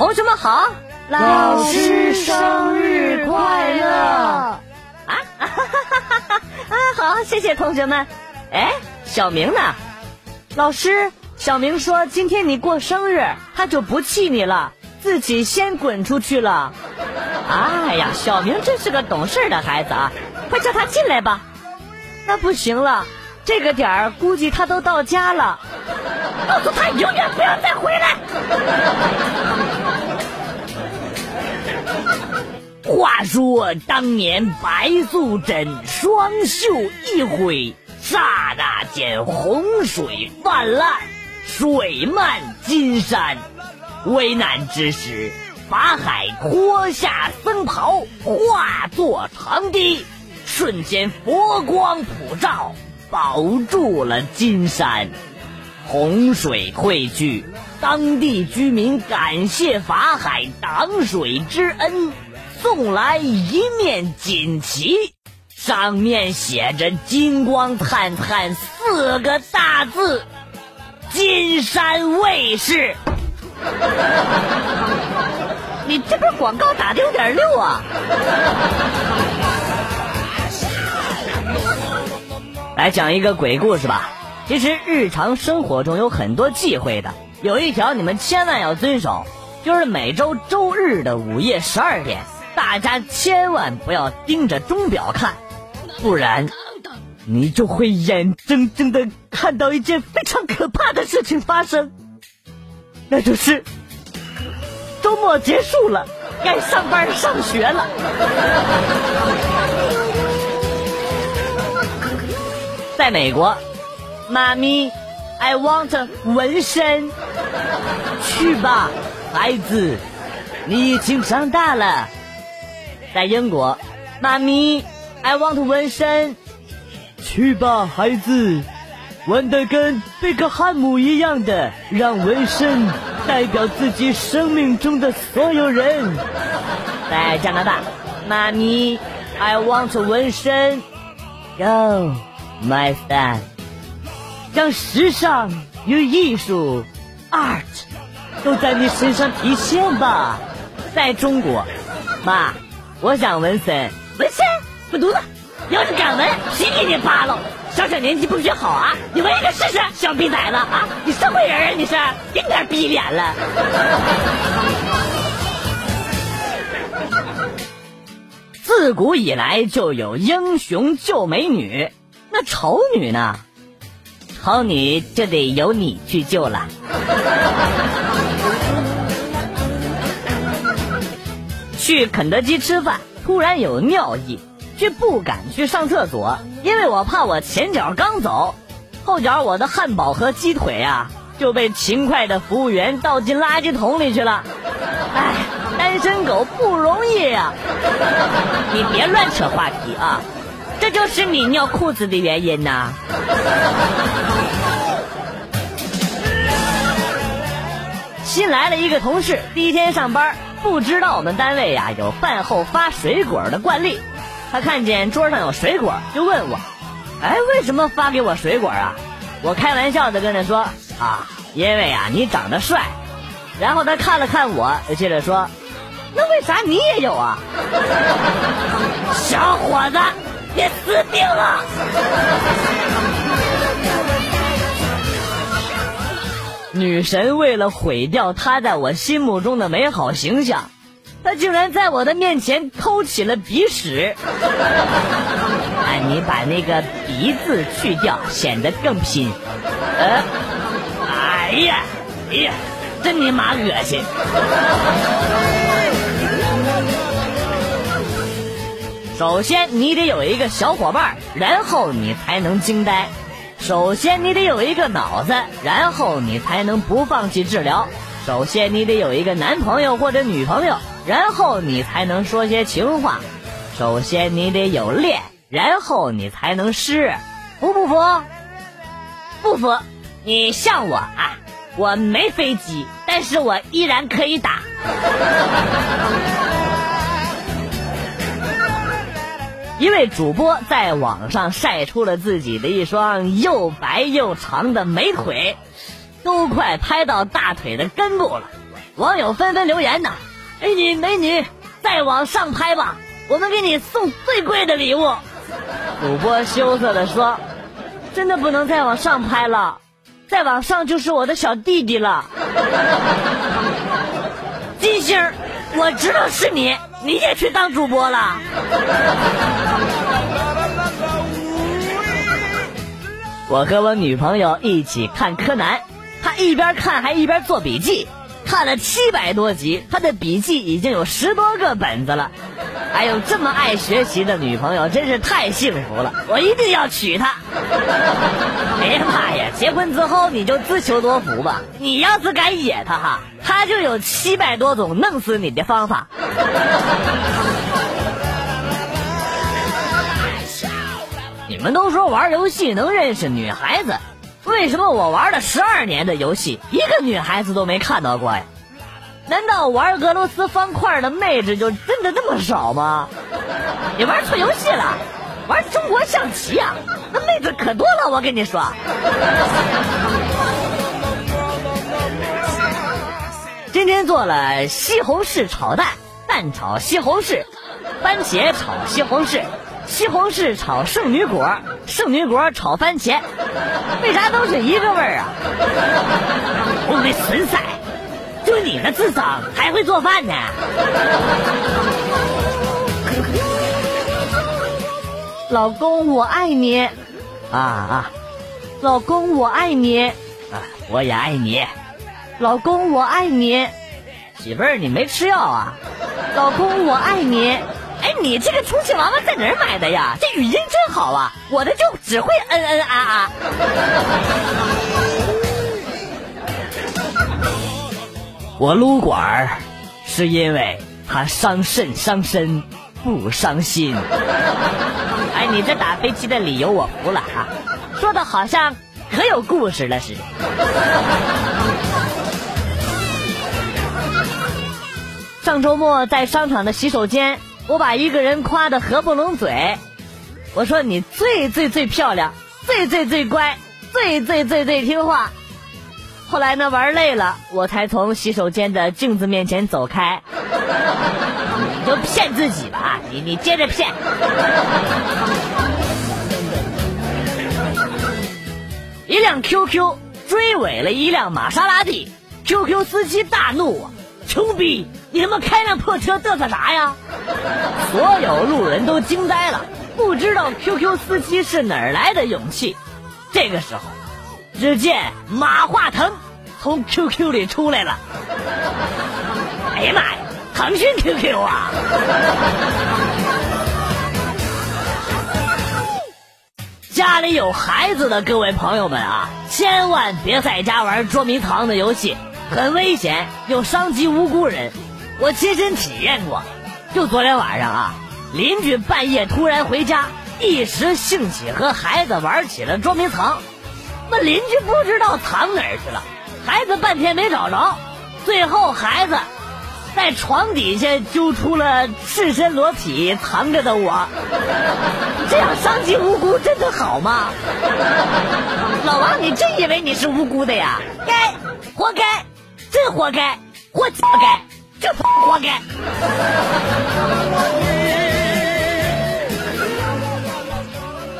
同学们好，老师生日快乐！啊哈哈哈哈哈！啊，好，谢谢同学们。哎，小明呢？老师，小明说今天你过生日，他就不气你了，自己先滚出去了。哎呀，小明真是个懂事的孩子啊！快叫他进来吧。那不行了，这个点儿估计他都到家了。告诉他永远不要再回来。话说当年白素贞双袖一挥，刹那间洪水泛滥，水漫金山。危难之时，法海脱下僧袍，化作长堤，瞬间佛光普照，保住了金山。洪水退去，当地居民感谢法海挡水之恩，送来一面锦旗，上面写着“金光灿灿”四个大字：“金山卫视。”你这边广告打的有点溜啊！来讲一个鬼故事吧。其实日常生活中有很多忌讳的，有一条你们千万要遵守，就是每周周日的午夜十二点，大家千万不要盯着钟表看，不然你就会眼睁睁的看到一件非常可怕的事情发生，那就是周末结束了，该上班上学了。在美国。妈咪，I want 纹身。去吧，孩子，你已经长大了。在英国，妈咪，I want 纹身。去吧，孩子，纹的跟贝克汉姆一样的，让纹身代表自己生命中的所有人。在加拿大，妈咪，I want 纹身。Go, my friend，让时尚与艺术，art，都在你身上体现吧。在中国，妈，我想纹身。纹身？滚犊子！要是敢纹，谁给你扒了！小小年纪不学好啊！你纹一个试试，小逼崽子啊！你社会人啊？你是？给你点逼脸了。自古以来就有英雄救美女，那丑女呢？丑女就得由你去救了。去肯德基吃饭，突然有尿意，却不敢去上厕所，因为我怕我前脚刚走，后脚我的汉堡和鸡腿呀就被勤快的服务员倒进垃圾桶里去了。哎，单身狗不容易呀！你别乱扯话题啊！这就是你尿裤子的原因呐！新来了一个同事，第一天上班，不知道我们单位呀有饭后发水果的惯例。他看见桌上有水果，就问我：“哎，为什么发给我水果啊？”我开玩笑的跟他说：“啊，因为啊你长得帅。”然后他看了看我，接着说：“那为啥你也有啊？”小伙子。你死定了！女神为了毁掉她在我心目中的美好形象，她竟然在我的面前偷起了鼻屎。哎，你把那个“鼻”字去掉，显得更拼。呃，哎呀，哎呀，真你妈恶心！首先，你得有一个小伙伴，然后你才能惊呆；首先，你得有一个脑子，然后你才能不放弃治疗；首先，你得有一个男朋友或者女朋友，然后你才能说些情话；首先，你得有恋，然后你才能湿。服不服？不服？你像我啊，我没飞机，但是我依然可以打。一位主播在网上晒出了自己的一双又白又长的美腿，都快拍到大腿的根部了。网友纷纷留言呐：“美女美女，再往上拍吧，我们给你送最贵的礼物。”主播羞涩的说：“真的不能再往上拍了，再往上就是我的小弟弟了。”金星，我知道是你，你也去当主播了。我和我女朋友一起看柯南，她一边看还一边做笔记，看了七百多集，她的笔记已经有十多个本子了。还有这么爱学习的女朋友，真是太幸福了！我一定要娶她。哎呀妈呀！结婚之后你就自求多福吧。你要是敢野她哈，他就有七百多种弄死你的方法。你们都说玩游戏能认识女孩子，为什么我玩了十二年的游戏，一个女孩子都没看到过呀？难道玩俄罗斯方块的妹子就真的那么少吗？你玩错游戏了，玩中国象棋呀，那妹子可多了，我跟你说。今天做了西红柿炒蛋，蛋炒西红柿，番茄炒西红柿。西红柿炒圣女果，圣女果炒番茄，为啥都是一个味儿啊？我的孙崽，就你的智商还会做饭呢？老公我爱你，啊啊！老公我爱你，啊我也爱你。老公我爱你，媳妇儿你没吃药啊？老公我爱你。哎，你这个充气娃娃在哪儿买的呀？这语音真好啊！我的就只会嗯嗯啊啊。我撸管儿是因为它伤肾伤身不伤心。哎，你这打飞机的理由我服了啊！说的好像可有故事了似的。上周末在商场的洗手间。我把一个人夸得合不拢嘴，我说你最最最漂亮，最最最乖，最最最最听话。后来呢，玩累了，我才从洗手间的镜子面前走开。你就骗自己吧，你你接着骗。一辆 QQ 追尾了一辆玛莎拉蒂，QQ 司机大怒！穷逼，你他妈开辆破车嘚瑟啥呀？所有路人都惊呆了，不知道 QQ 司机是哪儿来的勇气。这个时候，只见马化腾从 QQ 里出来了。哎呀妈呀，腾讯 QQ 啊！家里有孩子的各位朋友们啊，千万别在家玩捉迷藏的游戏。很危险，又伤及无辜人，我亲身体验过。就昨天晚上啊，邻居半夜突然回家，一时兴起和孩子玩起了捉迷藏。那邻居不知道藏哪儿去了，孩子半天没找着，最后孩子在床底下揪出了赤身裸体藏着的我。这样伤及无辜真的好吗？老王，你真以为你是无辜的呀？该，活该。真活该，活该，这活该。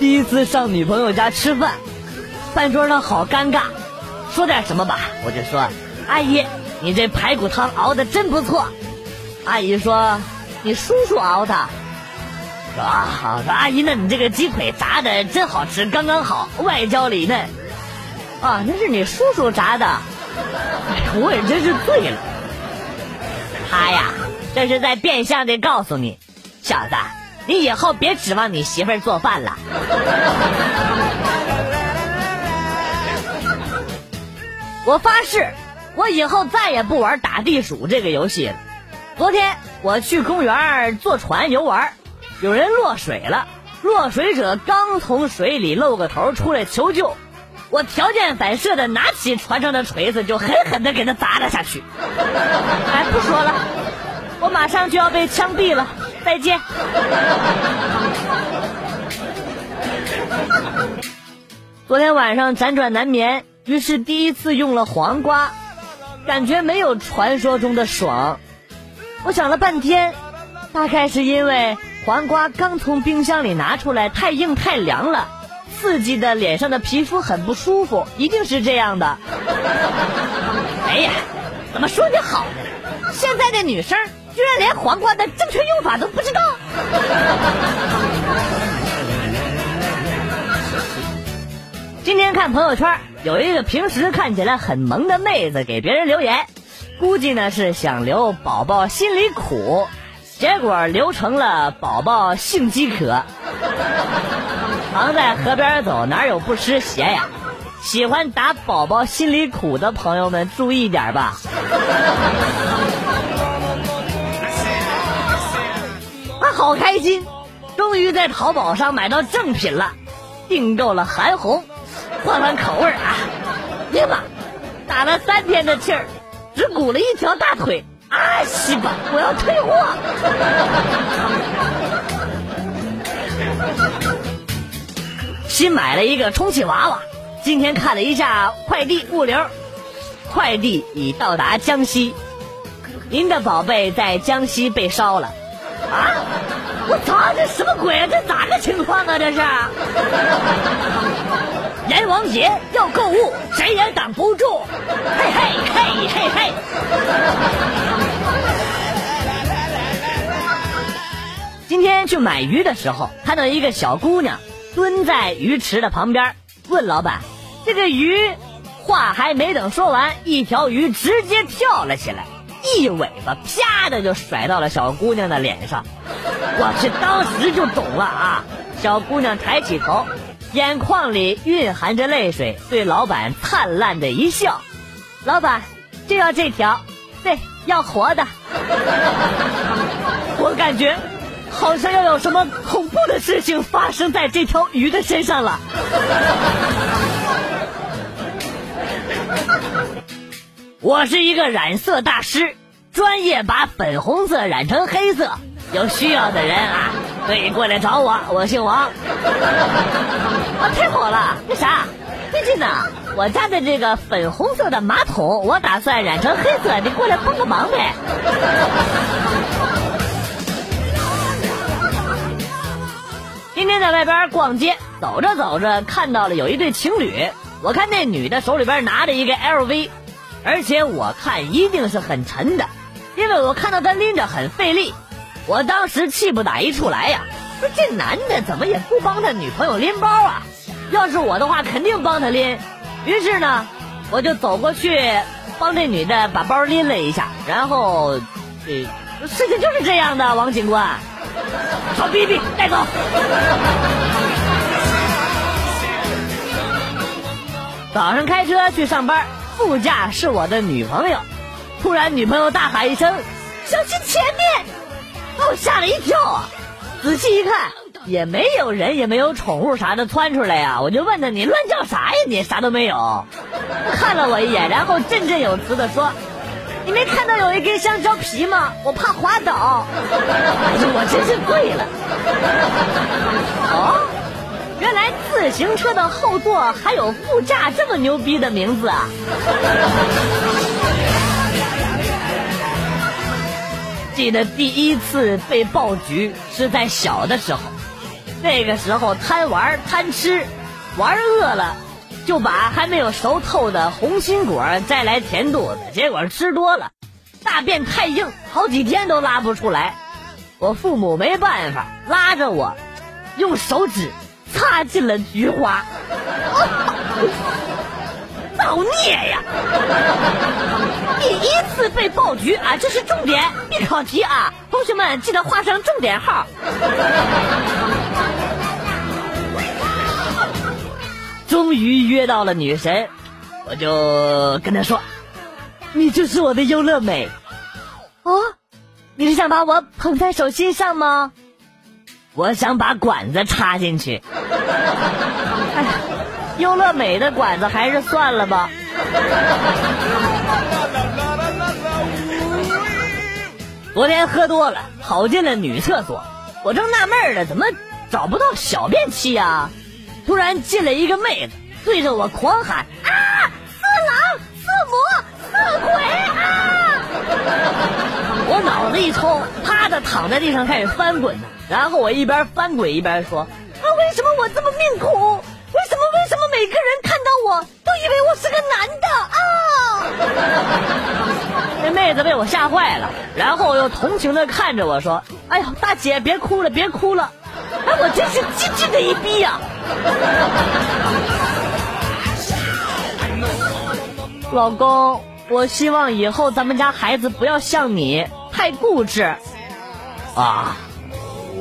第一次上女朋友家吃饭，饭桌上好尴尬，说点什么吧？我就说，阿姨，你这排骨汤熬的真不错。阿姨说，你叔叔熬的。啊，说阿姨，那你这个鸡腿炸的真好吃，刚刚好，外焦里嫩。啊，那是你叔叔炸的。我也真是醉了，他呀，这是在变相的告诉你，小子，你以后别指望你媳妇儿做饭了。我发誓，我以后再也不玩打地鼠这个游戏了。昨天我去公园坐船游玩，有人落水了，落水者刚从水里露个头出来求救。我条件反射的拿起船上的锤子，就狠狠的给他砸了下去。哎，不说了，我马上就要被枪毙了，再见。昨天晚上辗转难眠，于是第一次用了黄瓜。感觉没有传说中的爽。我想了半天，大概是因为黄瓜刚从冰箱里拿出来，太硬太凉了，刺激的脸上的皮肤很不舒服，一定是这样的。哎呀，怎么说你好呢？现在的女生居然连黄瓜的正确用法都不知道。今天看朋友圈，有一个平时看起来很萌的妹子给别人留言，估计呢是想留宝宝心里苦，结果留成了宝宝性饥渴。常在河边走，哪有不湿鞋呀？喜欢打宝宝心里苦的朋友们注意点吧。他好开心，终于在淘宝上买到正品了，订购了韩红。换换口味啊！呀妈，打了三天的气儿，只鼓了一条大腿，啊西吧！我要退货。新买了一个充气娃娃，今天看了一下快递物流，快递已到达江西，您的宝贝在江西被烧了。啊！我操，这什么鬼啊？这咋个情况啊？这是。阎王爷要购物，谁也挡不住。嘿嘿嘿嘿嘿。今天去买鱼的时候，看到一个小姑娘蹲在鱼池的旁边，问老板：“这个鱼……”话还没等说完，一条鱼直接跳了起来，一尾巴啪的就甩到了小姑娘的脸上。我去，当时就懂了啊！小姑娘抬起头。眼眶里蕴含着泪水，对老板灿烂的一笑。老板，就要这条，对，要活的。我感觉好像要有什么恐怖的事情发生在这条鱼的身上了。我是一个染色大师，专业把粉红色染成黑色。有需要的人啊，可以过来找我，我姓王。啊，太好了！那啥，最近呢，我家的这个粉红色的马桶，我打算染成黑色，你过来帮个忙呗。今天在外边逛街，走着走着看到了有一对情侣，我看那女的手里边拿着一个 LV，而且我看一定是很沉的，因为我看到她拎着很费力，我当时气不打一处来呀，说这男的怎么也不帮他女朋友拎包啊？要是我的话，肯定帮他拎。于是呢，我就走过去帮这女的把包拎了一下，然后，这事情就是这样的。王警官，好逼逼带走。早上开车去上班，副驾是我的女朋友。突然，女朋友大喊一声：“小心前面！”把我吓了一跳啊！仔细一看。也没有人，也没有宠物啥的窜出来呀！我就问他：“你乱叫啥呀？你啥都没有。”看了我一眼，然后振振有词的说：“你没看到有一根香蕉皮吗？我怕滑倒。”我真是醉了。哦，原来自行车的后座还有副驾这么牛逼的名字啊！记得第一次被爆菊是在小的时候。那个时候贪玩贪吃，玩饿了，就把还没有熟透的红心果摘来填肚子，结果吃多了，大便太硬，好几天都拉不出来。我父母没办法，拉着我，用手指插进了菊花。造孽呀！第一次被爆菊啊，这是重点必考题啊！同学们记得画上重点号。终于约到了女神，我就跟她说：“你就是我的优乐美。”哦，你是想把我捧在手心上吗？我想把管子插进去。哎呀。优乐美的管子还是算了吧。昨天喝多了，跑进了女厕所，我正纳闷呢，怎么找不到小便器呀？突然进来一个妹子，对着我狂喊：“啊，色狼、色魔、色鬼啊！”我！”脑子一抽，啪的躺在地上开始翻滚呢。然后我一边翻滚一边说：“啊，为什么我这么命苦？为什么为什么每个人看到我都以为我是个男的啊？”那妹子被我吓坏了，然后又同情的看着我说：“哎呀，大姐别哭了，别哭了。”哎，我真是机智的一逼呀！老公，我希望以后咱们家孩子不要像你太固执。啊，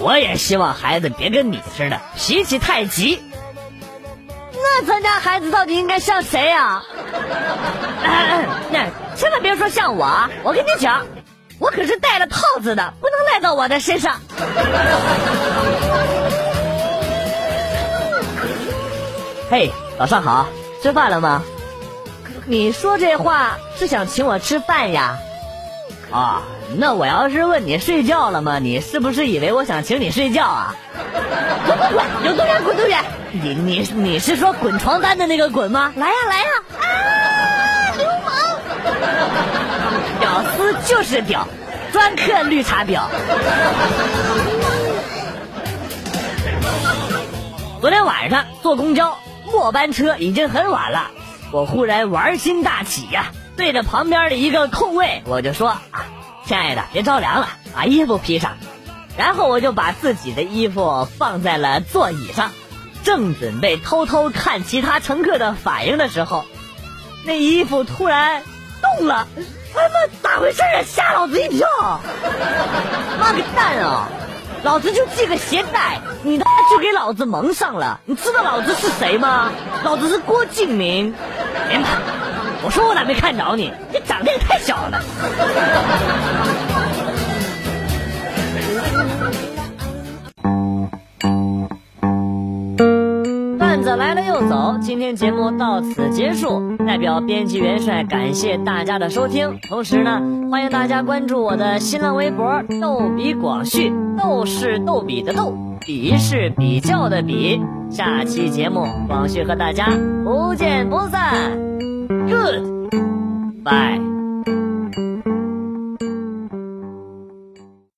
我也希望孩子别跟你似的脾气太急。那咱家孩子到底应该像谁呀？那千万别说像我啊！我跟你讲，我可是戴了套子的，不能赖到我的身上。嘿，早上好，吃饭了吗？你说这话是想请我吃饭呀？啊，那我要是问你睡觉了吗？你是不是以为我想请你睡觉啊？滚滚滚，有多远滚多远！你你你是说滚床单的那个滚吗？来呀来呀！啊，流氓！屌丝就是屌，专克绿茶婊。昨天晚上坐公交，末班车已经很晚了。我忽然玩心大起呀，对着旁边的一个空位，我就说：“啊，亲爱的，别着凉了，把衣服披上。”然后我就把自己的衣服放在了座椅上，正准备偷偷看其他乘客的反应的时候，那衣服突然动了，哎妈，咋回事啊？吓老子一跳！妈个蛋啊！老子就系个鞋带，你他妈就给老子蒙上了！你知道老子是谁吗？老子是郭敬明。别怕，我说我咋没看着你？你长得也太小了。段子来了又走，今天节目到此结束。代表编辑元帅感谢大家的收听，同时呢，欢迎大家关注我的新浪微博“逗比广旭”，斗是逗比的逗，比是比较的比。下期节目，广旭和大家不见不散。Good，bye。